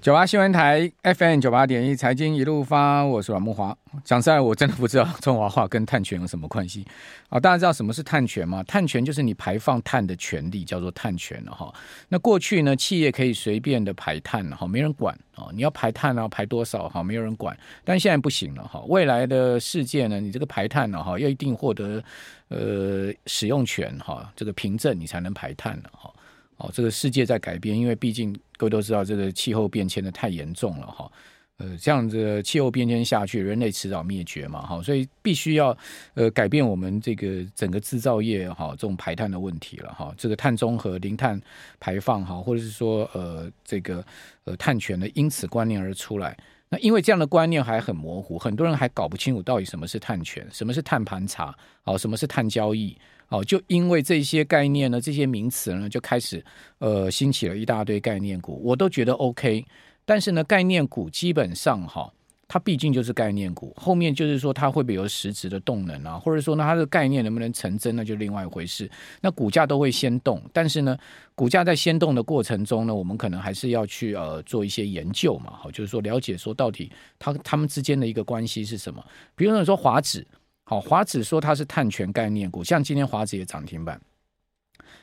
九八新闻台 FM 九八点一财经一路发，我是阮慕华。讲实在，我真的不知道中华化跟碳权有什么关系啊？大家知道什么是碳权吗？碳权就是你排放碳的权利，叫做碳权了哈。那过去呢，企业可以随便的排碳哈，没人管啊。你要排碳啊，排多少哈，没有人管。但现在不行了哈。未来的世界呢，你这个排碳呢哈，要一定获得呃使用权哈，这个凭证你才能排碳了哈。哦，这个世界在改变，因为毕竟各位都知道，这个气候变迁的太严重了哈。呃，这样子气候变迁下去，人类迟早灭绝嘛哈，所以必须要呃改变我们这个整个制造业哈这种排碳的问题了哈。这个碳中和、零碳排放哈，或者是说呃这个呃碳权的，因此观念而出来。那因为这样的观念还很模糊，很多人还搞不清楚到底什么是碳权，什么是碳盘查，好，什么是碳交易。哦，就因为这些概念呢，这些名词呢，就开始呃兴起了一大堆概念股，我都觉得 OK。但是呢，概念股基本上哈，它毕竟就是概念股，后面就是说它会不会有实质的动能啊，或者说呢它的概念能不能成真，那就另外一回事。那股价都会先动，但是呢，股价在先动的过程中呢，我们可能还是要去呃做一些研究嘛，好，就是说了解说到底它它们之间的一个关系是什么。比如说华指。好，华指说它是碳权概念股，像今天华指也涨停板，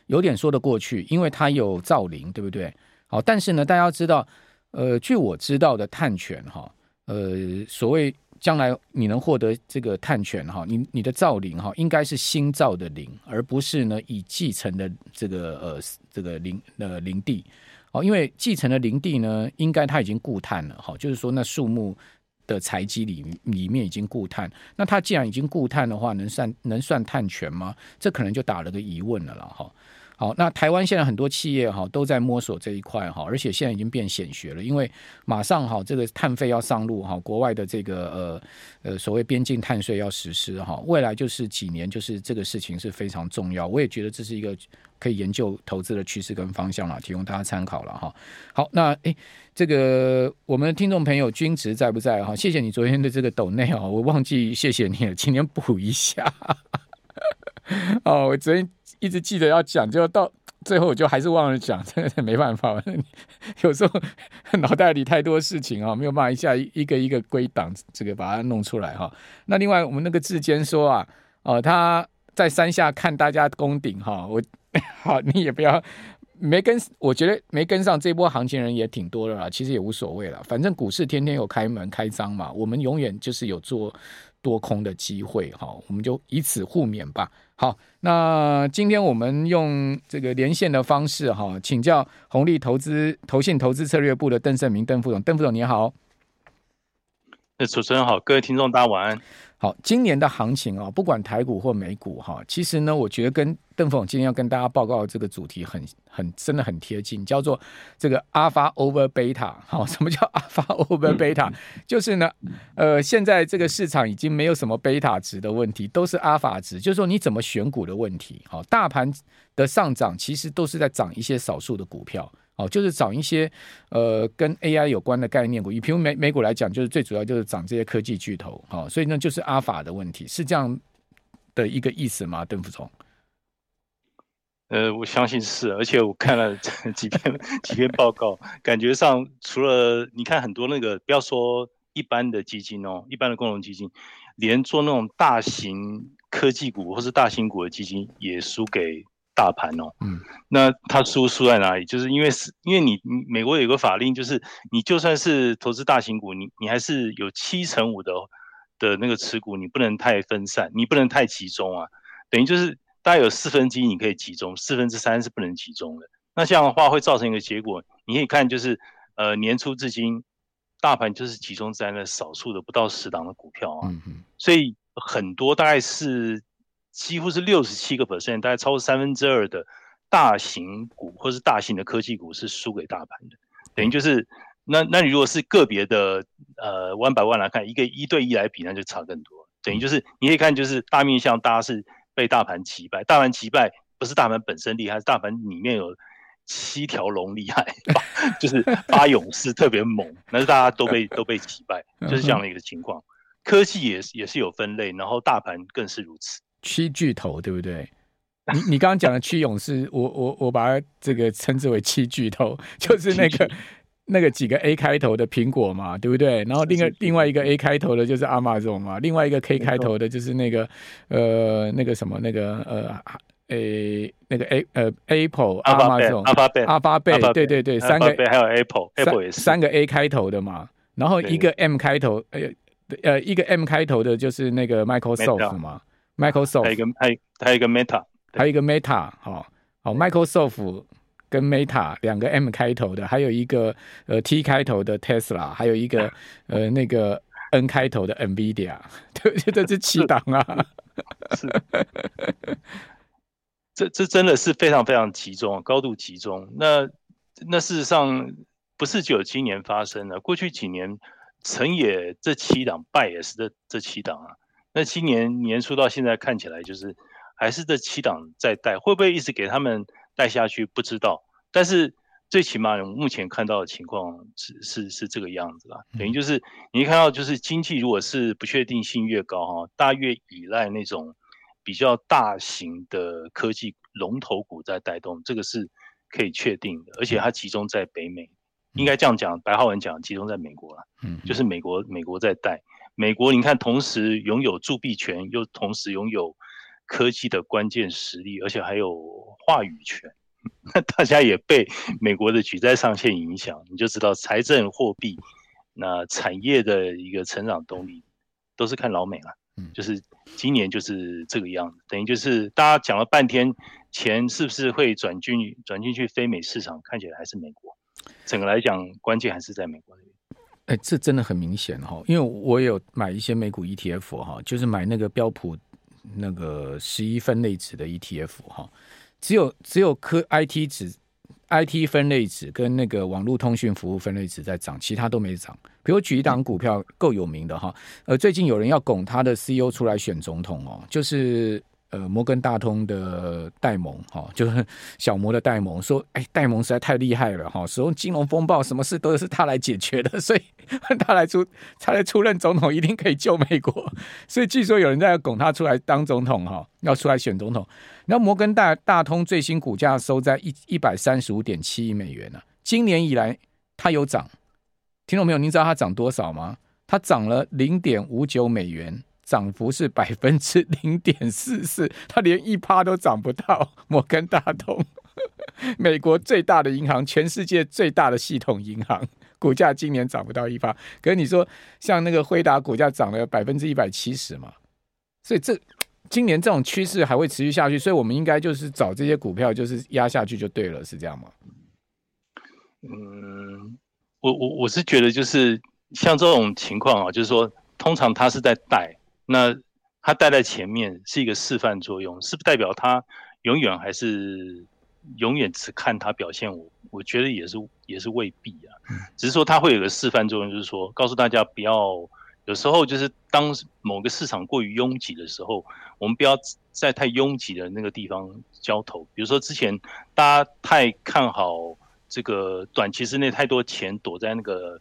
有点说得过去，因为它有造林，对不对？好，但是呢，大家要知道，呃，据我知道的碳权哈，呃，所谓将来你能获得这个碳权哈，你你的造林哈，应该是新造的林，而不是呢已继承的这个呃这个林呃林地，哦，因为继承的林地呢，应该它已经固碳了，哈，就是说那树木。的财基里里面已经固碳，那它既然已经固碳的话，能算能算碳权吗？这可能就打了个疑问了了哈。好，那台湾现在很多企业哈都在摸索这一块哈，而且现在已经变显学了，因为马上哈这个碳费要上路哈，国外的这个呃呃所谓边境碳税要实施哈，未来就是几年就是这个事情是非常重要，我也觉得这是一个可以研究投资的趋势跟方向了，提供大家参考了哈。好，那诶这个我们的听众朋友君直在不在哈？谢谢你昨天的这个抖内啊，我忘记谢谢你了，今天补一下。哦，我昨天。一直记得要讲，就到最后我就还是忘了讲，真的没办法。有时候脑袋里太多事情啊，没有办法一下一个一个归档，这个把它弄出来哈。那另外我们那个志坚说啊，哦，他在山下看大家攻顶哈，我 好，你也不要没跟，我觉得没跟上这波行情人也挺多的啦，其实也无所谓了，反正股市天天有开门开张嘛，我们永远就是有做多空的机会哈，我们就以此互勉吧。好，那今天我们用这个连线的方式哈，请教红利投资投信投资策略部的邓胜明邓副总，邓副总你好。那主持人好，各位听众大家晚安。好，今年的行情啊，不管台股或美股哈，其实呢，我觉得跟邓副总今天要跟大家报告的这个主题很很真的很贴近，叫做这个 Alpha over Beta。好，什么叫 Alpha over Beta？就是呢，呃，现在这个市场已经没有什么贝塔值的问题，都是阿法值，就是说你怎么选股的问题。好，大盘的上涨其实都是在涨一些少数的股票。哦，就是找一些呃跟 AI 有关的概念股，以平美美股来讲，就是最主要就是涨这些科技巨头，好、哦，所以呢就是阿法的问题，是这样的一个意思吗？邓副总？呃，我相信是，而且我看了几篇几篇报告，感觉上除了你看很多那个，不要说一般的基金哦，一般的共同基金，连做那种大型科技股或是大型股的基金也输给。大盘哦，嗯，那它输输在哪里？就是因为是，因为你美国有个法令，就是你就算是投资大型股，你你还是有七成五的的那个持股，你不能太分散，你不能太集中啊。等于就是大概有四分之一你可以集中，四分之三是不能集中的。那这样的话会造成一个结果，你可以看就是呃年初至今，大盘就是集中在那少数的不到十档的股票啊，所以很多大概是。几乎是六十七个 percent，大概超过三分之二的大型股或是大型的科技股是输给大盘的，等于就是那那你如果是个别的呃 one by one 来看，一个一对一来比，那就差更多。等于就是你可以看，就是大面向大家是被大盘击败，大盘击败不是大盘本身厉害，是大盘里面有七条龙厉害，就是八勇士特别猛，那是大家都被都被击败，就是这样的一个情况。科技也是也是有分类，然后大盘更是如此。七巨头对不对？你你刚刚讲的七勇士，我我我把它这个称之为七巨头，就是那个那个几个 A 开头的苹果嘛，对不对？然后另外另外一个 A 开头的就是 Amazon 嘛，另外一个 K 开头的就是那个呃那个什么那个呃诶那个 A 呃 Apple Amazon 阿巴贝阿巴贝对对对三个还有 Apple Apple 也是。三个 A 开头的嘛，然后一个 M 开头呃呃一个 M 开头的就是那个 Microsoft 嘛，Microsoft 还有一个还有还有一个 Meta 还有一个 Meta 好好 Microsoft。跟 Meta 两个 M 开头的，还有一个呃 T 开头的 Tesla，还有一个 呃那个 N 开头的 NVIDIA，对，这是七档啊，是，这这真的是非常非常集中，高度集中。那那事实上不是九七年发生的，过去几年成也这七档，败也是这这七档啊。那今年年初到现在看起来，就是还是这七档在带，会不会一直给他们？带下去不知道，但是最起码目前看到的情况是是是这个样子啦。等于就是你一看到就是经济如果是不确定性越高哈，大越依赖那种比较大型的科技龙头股在带动，这个是可以确定的，而且它集中在北美，应该这样讲，白浩文讲集中在美国了，嗯，就是美国美国在带，美国你看同时拥有铸币权，又同时拥有。科技的关键实力，而且还有话语权，那大家也被美国的举债上限影响，你就知道财政货币那产业的一个成长动力都是看老美了。嗯，就是今年就是这个样子，等于就是大家讲了半天，钱是不是会转进转进去非美市场？看起来还是美国。整个来讲，关键还是在美国那边。哎，这真的很明显哈，因为我有买一些美股 ETF 哈，就是买那个标普。那个十一分类指的 ETF 哈，只有只有科 IT 指 IT 分类指跟那个网络通讯服务分类指在涨，其他都没涨。比如举一档股票够有名的哈，呃，最近有人要拱他的 CEO 出来选总统哦，就是。呃，摩根大通的戴蒙哈，就是小摩的戴蒙说，哎，戴蒙实在太厉害了哈，使用金融风暴，什么事都是他来解决的，所以他来出，他来出任总统，一定可以救美国。所以据说有人在拱他出来当总统哈，要出来选总统。然后摩根大大通最新股价收在一一百三十五点七亿美元呢，今年以来它有涨，听懂没有？您知道它涨多少吗？它涨了零点五九美元。涨幅是百分之零点四四，它连一趴都涨不到。摩根大通，美国最大的银行，全世界最大的系统银行，股价今年涨不到一趴。可是你说，像那个辉达股价涨了百分之一百七十嘛？所以这今年这种趋势还会持续下去，所以我们应该就是找这些股票，就是压下去就对了，是这样吗？嗯，我我我是觉得就是像这种情况啊，就是说通常它是在带。那他带在前面是一个示范作用，是不是代表他永远还是永远只看他表现？我我觉得也是也是未必啊，只是说他会有个示范作用，就是说告诉大家不要有时候就是当某个市场过于拥挤的时候，我们不要在太拥挤的那个地方交投。比如说之前大家太看好这个短期之内太多钱躲在那个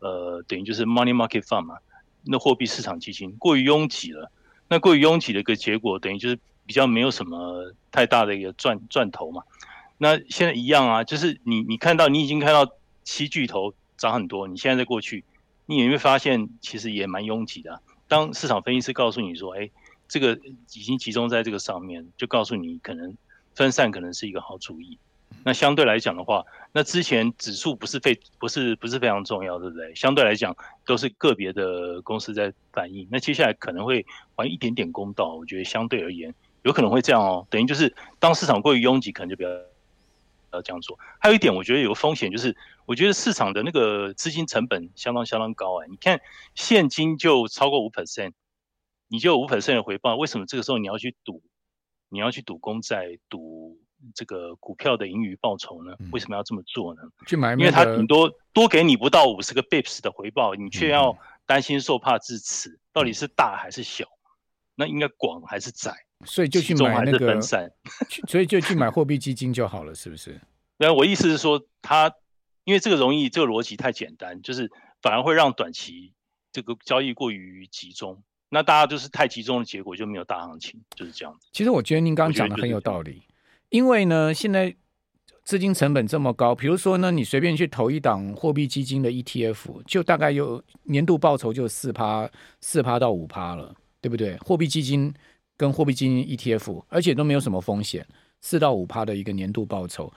呃，等于就是 money market fund 嘛。那货币市场基金过于拥挤了，那过于拥挤的一个结果，等于就是比较没有什么太大的一个赚赚头嘛。那现在一样啊，就是你你看到你已经看到七巨头涨很多，你现在再过去，你也会发现其实也蛮拥挤的。当市场分析师告诉你说，哎，这个已经集中在这个上面，就告诉你可能分散可能是一个好主意。那相对来讲的话，那之前指数不是非不是不是非常重要，对不对？相对来讲都是个别的公司在反映。那接下来可能会还一点点公道，我觉得相对而言有可能会这样哦。等于就是当市场过于拥挤，可能就不要要这样做。还有一点，我觉得有个风险就是，我觉得市场的那个资金成本相当相当高哎。你看现金就超过五 percent，你就有五 percent 的回报，为什么这个时候你要去赌？你要去赌公债赌？这个股票的盈余报酬呢？为什么要这么做呢？去买，因为它顶多多给你不到五十个 bips 的回报，你却要担心受怕至此，到底是大还是小？那应该广还是窄？所以就去买那个 所以就去买货币基金就好了，是不是？那我意思是说，它因为这个容易，这个逻辑太简单，就是反而会让短期这个交易过于集中，那大家就是太集中的结果就没有大行情，就是这样子。其实我觉得您刚刚讲的很有道理。因为呢，现在资金成本这么高，比如说呢，你随便去投一档货币基金的 ETF，就大概有年度报酬就四趴四趴到五趴了，对不对？货币基金跟货币基金 ETF，而且都没有什么风险，四到五趴的一个年度报酬。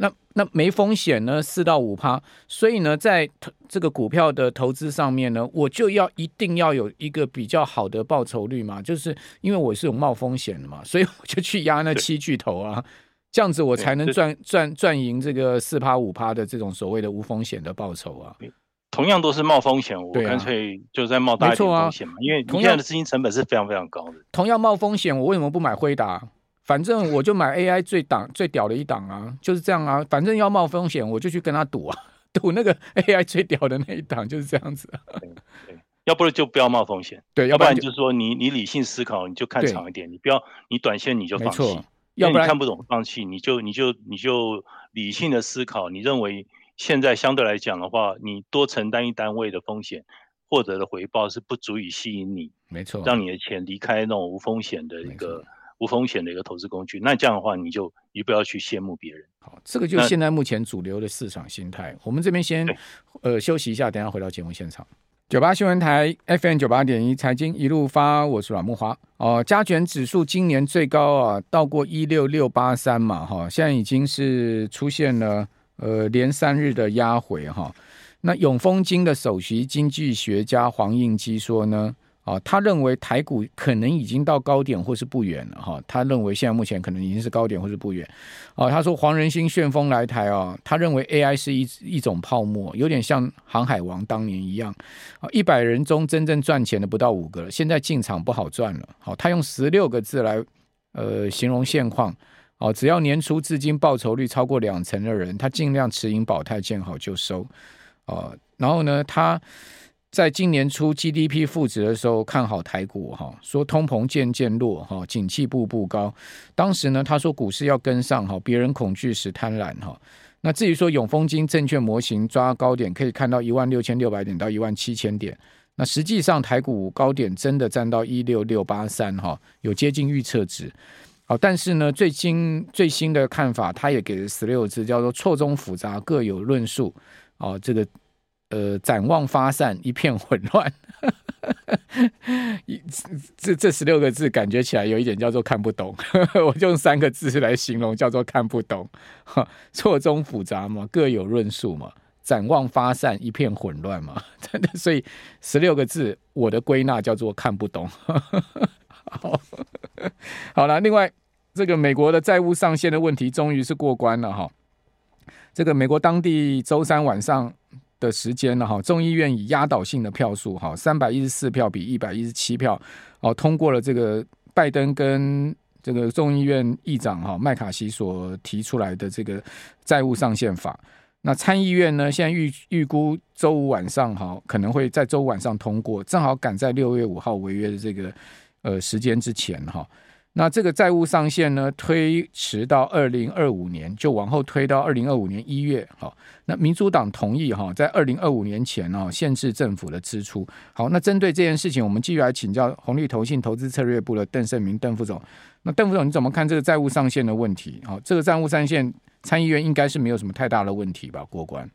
那那没风险呢，四到五趴，所以呢，在这个股票的投资上面呢，我就要一定要有一个比较好的报酬率嘛，就是因为我是有冒风险的嘛，所以我就去压那七巨头啊，这样子我才能赚赚赚赢这个四趴五趴的这种所谓的无风险的报酬啊。同样都是冒风险，我干脆就在冒大一点风险嘛，因为同样的资金成本是非常非常高的。同样冒风险，我为什么不买辉达？反正我就买 AI 最档最屌的一档啊，就是这样啊。反正要冒风险，我就去跟他赌啊，赌那个 AI 最屌的那一档，就是这样子啊。对，对，要不然就不要冒风险。对，要不然就是说你你理性思考，你就看长一点，你不要你短线你就放弃。要不然你看不懂放弃，你就你就你就理性的思考，你认为现在相对来讲的话，你多承担一单位的风险，获得的回报是不足以吸引你，没错，让你的钱离开那种无风险的一个。无风险的一个投资工具，那这样的话，你就你不要去羡慕别人。好，这个就是现在目前主流的市场心态。我们这边先呃休息一下，等下回到节目现场。九八新闻台 FM 九八点一财经一路发，我是阮木华。哦、呃，加权指数今年最高啊，到过一六六八三嘛，哈，现在已经是出现了呃连三日的压回哈。那永丰金的首席经济学家黄应基说呢。啊，他认为台股可能已经到高点或是不远了哈。他认为现在目前可能已经是高点或是不远。啊，他说黄仁兴旋风来台啊，他认为 AI 是一一种泡沫，有点像航海王当年一样。啊，一百人中真正赚钱的不到五个了，现在进场不好赚了。好，他用十六个字来呃形容现况。哦，只要年初至今报酬率超过两成的人，他尽量持盈保泰，见好就收。啊，然后呢，他。在今年初 GDP 负值的时候，看好台股哈，说通膨渐渐弱哈，景气步步高。当时呢，他说股市要跟上哈，别人恐惧时贪婪哈。那至于说永丰金证券模型抓高点，可以看到一万六千六百点到一万七千点。那实际上台股高点真的站到一六六八三哈，有接近预测值。好，但是呢，最新最新的看法，他也给了十六字，叫做错综复杂，各有论述。哦，这个。呃，展望发散，一片混乱。这这十六个字，感觉起来有一点叫做看不懂。我就用三个字来形容，叫做看不懂。错综复杂嘛，各有论述嘛。展望发散，一片混乱嘛。真的，所以十六个字，我的归纳叫做看不懂。好，好了，另外这个美国的债务上限的问题，终于是过关了哈。这个美国当地周三晚上。的时间了哈，众议院以压倒性的票数哈，三百一十四票比一百一十七票哦，通过了这个拜登跟这个众议院议长哈麦卡锡所提出来的这个债务上限法。那参议院呢，现在预预估周五晚上哈可能会在周五晚上通过，正好赶在六月五号违约的这个呃时间之前哈。那这个债务上限呢，推迟到二零二五年，就往后推到二零二五年一月。好，那民主党同意哈，在二零二五年前哦，限制政府的支出。好，那针对这件事情，我们继续来请教红利投信投资策略部的邓胜明邓副总。那邓副总，你怎么看这个债务上限的问题？好，这个债务上限，参议院应该是没有什么太大的问题吧？过关？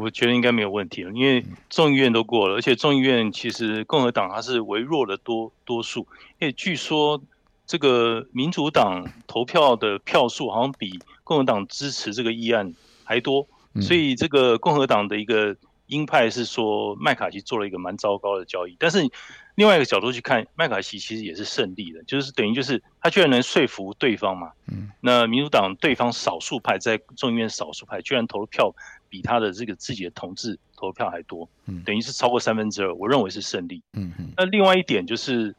我觉得应该没有问题了，因为众议院都过了，而且众议院其实共和党它是微弱的多多数，因为据说。这个民主党投票的票数好像比共和党支持这个议案还多，所以这个共和党的一个鹰派是说麦卡锡做了一个蛮糟糕的交易。但是另外一个角度去看，麦卡锡其实也是胜利的，就是等于就是他居然能说服对方嘛。嗯那民主党对方少数派在众议院少数派居然投的票比他的这个自己的同志投的票还多，等于是超过三分之二，我认为是胜利。嗯那另外一点就是。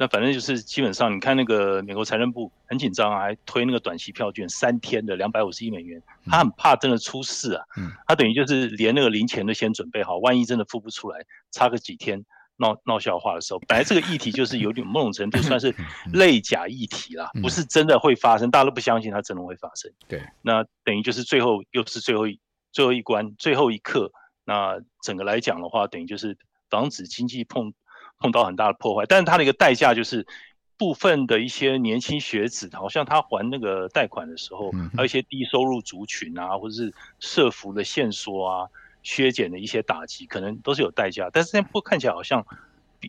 那反正就是基本上，你看那个美国财政部很紧张啊，还推那个短期票券三天的两百五十亿美元，他很怕真的出事啊。他等于就是连那个零钱都先准备好，万一真的付不出来，差个几天闹闹笑话的时候，本来这个议题就是有点某种程度算是类假议题啦，不是真的会发生，大家都不相信它真的会发生。对，那等于就是最后又是最后一最后一关最后一刻，那整个来讲的话，等于就是防止经济碰。碰到很大的破坏，但是它的一个代价就是，部分的一些年轻学子，好像他还那个贷款的时候，还有一些低收入族群啊，或者是社服的限缩啊、削减的一些打击，可能都是有代价。但是这不看起来好像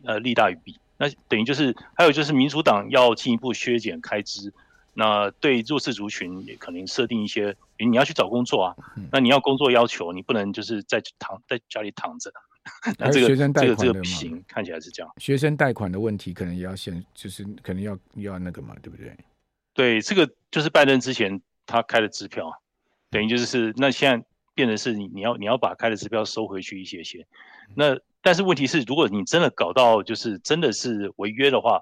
呃利大于弊。那等于就是还有就是民主党要进一步削减开支，那对弱势族群也可能设定一些，你要去找工作啊，那你要工作要求，你不能就是在躺在家里躺着。那这个学生贷款的这个这个型看起来是这样，学生贷款的问题可能也要先，就是可能要要那个嘛，对不对？对，这个就是拜登之前他开的支票，等于就是那现在变成是你你要你要把开的支票收回去一些些。那但是问题是，如果你真的搞到就是真的是违约的话，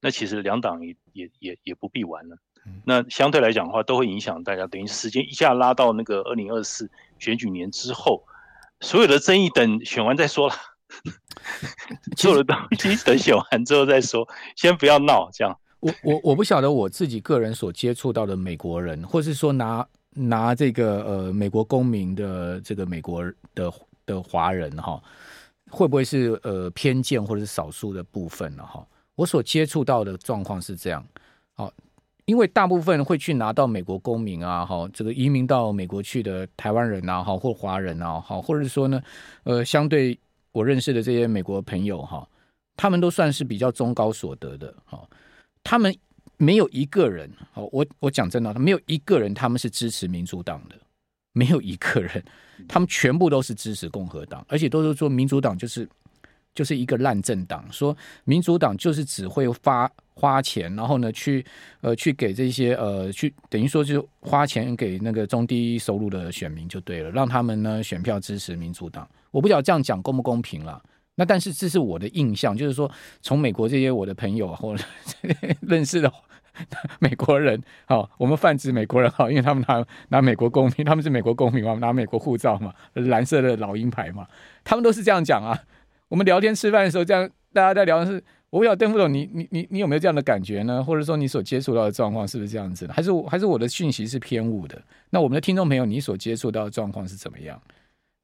那其实两党也也也也不必玩了。那相对来讲的话，都会影响大家，等于时间一下拉到那个二零二四选举年之后。所有的争议等选完再说了，所有的东西等选完之后再说，先不要闹这样。我我我不晓得我自己个人所接触到的美国人，或是说拿拿这个呃美国公民的这个美国的的华人哈，会不会是呃偏见或者是少数的部分了哈？我所接触到的状况是这样，好。因为大部分会去拿到美国公民啊，哈，这个移民到美国去的台湾人啊，哈，或华人啊，哈，或者是说呢，呃，相对我认识的这些美国朋友哈，他们都算是比较中高所得的，哈，他们没有一个人，好，我我讲真的，他没有一个人他们是支持民主党的，没有一个人，他们全部都是支持共和党，而且都是说民主党就是。就是一个烂政党，说民主党就是只会发花钱，然后呢，去呃去给这些呃去等于说就花钱给那个中低收入的选民就对了，让他们呢选票支持民主党。我不晓得这样讲公不公平了。那但是这是我的印象，就是说从美国这些我的朋友或者 认识的 美国人，好，我们泛指美国人好，因为他们拿拿美国公民，他们是美国公民嘛，拿美国护照嘛，蓝色的老鹰牌嘛，他们都是这样讲啊。我们聊天吃饭的时候，这样大家在聊的是，我不晓得邓副总，你你你你有没有这样的感觉呢？或者说你所接触到的状况是不是这样子的？还是还是我的讯息是偏误的？那我们的听众朋友，你所接触到的状况是怎么样？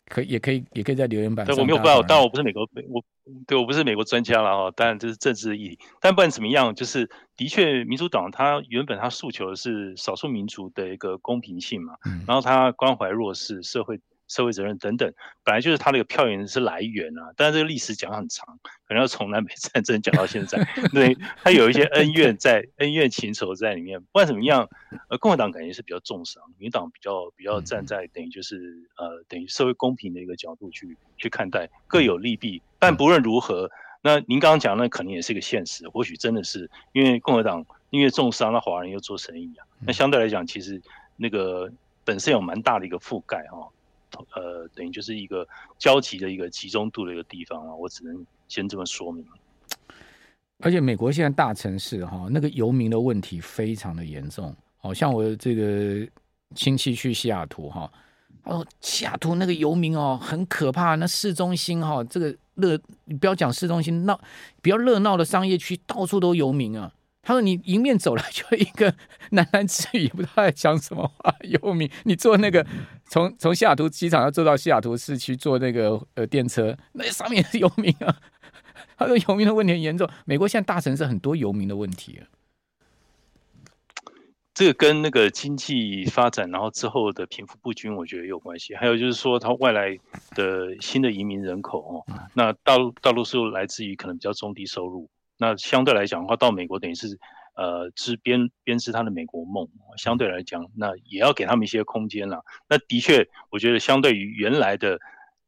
可以也可以也可以在留言板上。我没有办法，当然我不是美国，我对我不是美国专家了哈。当然这是政治意义，但不管怎么样，就是的确民主党他原本他诉求的是少数民族的一个公平性嘛，嗯、然后他关怀弱势社会。社会责任等等，本来就是他的一个票源是来源啊。但是这个历史讲很长，可能要从南北战争讲到现在，对，他有一些恩怨在，恩怨情仇在里面。不管怎么样，呃，共和党感觉是比较重伤，民党比较比较站在等于就是呃等于社会公平的一个角度去去看待，各有利弊。但不论如何，那您刚刚讲那可能也是一个现实，或许真的是因为共和党因为重伤，那华人又做生意啊，那相对来讲，其实那个本身有蛮大的一个覆盖哈。呃，等于就是一个交集的一个集中度的一个地方啊，我只能先这么说明。而且美国现在大城市哈，那个游民的问题非常的严重。好像我这个亲戚去西雅图哈，哦，西雅图那个游民哦，很可怕。那市中心哈，这个热，你不要讲市中心闹，比较热闹的商业区，到处都游民啊。他说：“你迎面走来就一个 喃喃自语，不知道在讲什么话。游民，你坐那个从从西雅图机场要坐到西雅图市区坐那个呃电车，那上面也是游民啊。他说游民的问题很严重。美国现在大城市很多游民的问题啊。这个跟那个经济发展，然后之后的贫富不均，我觉得也有关系。还有就是说，它外来的新的移民人口哦，那大陆大陆是来自于可能比较中低收入。”那相对来讲的话，到美国等于是，呃，织编编织他的美国梦。相对来讲，那也要给他们一些空间了。那的确，我觉得相对于原来的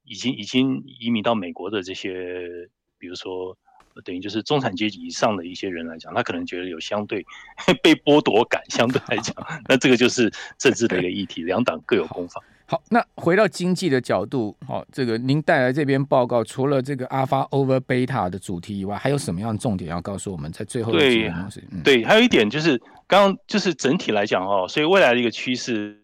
已经已经移民到美国的这些，比如说等于就是中产阶级以上的一些人来讲，他可能觉得有相对 被剥夺感。相对来讲，那这个就是政治的一个议题，两党各有攻防。好，那回到经济的角度，好，这个您带来这篇报告，除了这个 Alpha over Beta 的主题以外，还有什么样的重点要告诉我们？在最后对，对，还有一点就是，刚刚就是整体来讲哦，所以未来的一个趋势，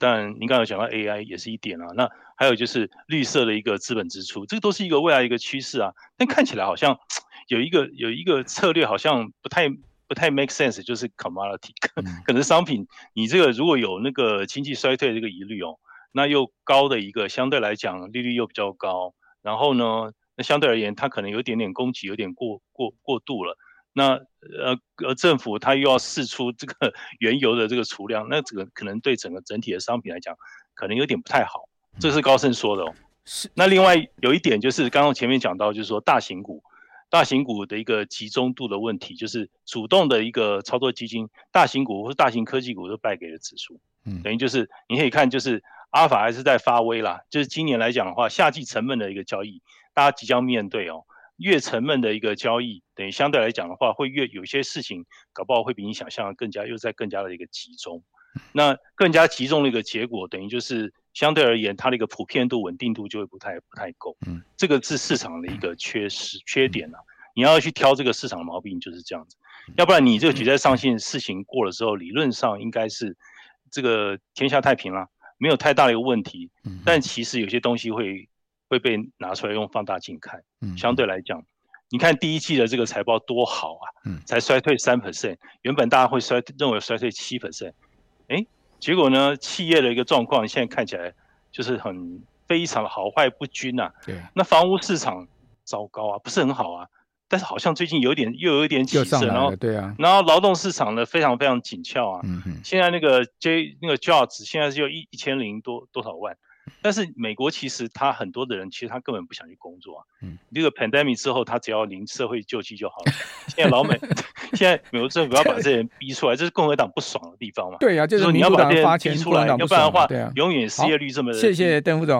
当然您刚刚讲到 AI 也是一点啊，那还有就是绿色的一个资本支出，这个都是一个未来一个趋势啊。但看起来好像 有一个有一个策略，好像不太。不太 make sense，就是 commodity，可能商品，你这个如果有那个经济衰退这个疑虑哦，那又高的一个相对来讲利率又比较高，然后呢，那相对而言它可能有点点供给有点过过过度了，那呃呃，政府它又要试出这个 原油的这个储量，那这个可能对整个整体的商品来讲，可能有点不太好。这是高盛说的哦。是。那另外有一点就是刚刚前面讲到，就是说大型股，大型股的一个集中度的问题，就是主动的一个操作基金，大型股或是大型科技股都败给了指数。嗯。等于就是你可以看，就是阿尔法还是在发威啦。就是今年来讲的话，夏季沉闷的一个交易，大家即将面对哦。越沉闷的一个交易，等于相对来讲的话，会越有些事情搞不好会比你想象的更加又在更加的一个集中。那更加集中的一个结果，等于就是相对而言，它的一个普遍度、稳定度就会不太不太够。嗯，这个是市场的一个缺失缺点啊。你要去挑这个市场的毛病就是这样子，要不然你这个举债上限事情过了之后，理论上应该是这个天下太平了，没有太大的一个问题。但其实有些东西会。会被拿出来用放大镜看，嗯，相对来讲，你看第一季的这个财报多好啊，嗯，才衰退三 percent，原本大家会衰认为衰退七 percent，哎，结果呢，企业的一个状况现在看起来就是很非常的好坏不均呐，对，那房屋市场糟糕啊，不是很好啊，但是好像最近有点又有一点起色，然后对啊，然后劳动市场呢非常非常紧俏啊，嗯哼，现在那个 J 那个 Jobs 现在是有一一千零多多少万。但是美国其实他很多的人其实他根本不想去工作啊。嗯，这个 pandemic 之后，他只要领社会救济就好了。现在老美，现在美国政府要把这些人逼出来，这是共和党不爽的地方嘛？对呀、啊，就是你要把这些人逼出来，要不然的话，永远失业率这么。谢谢邓副总。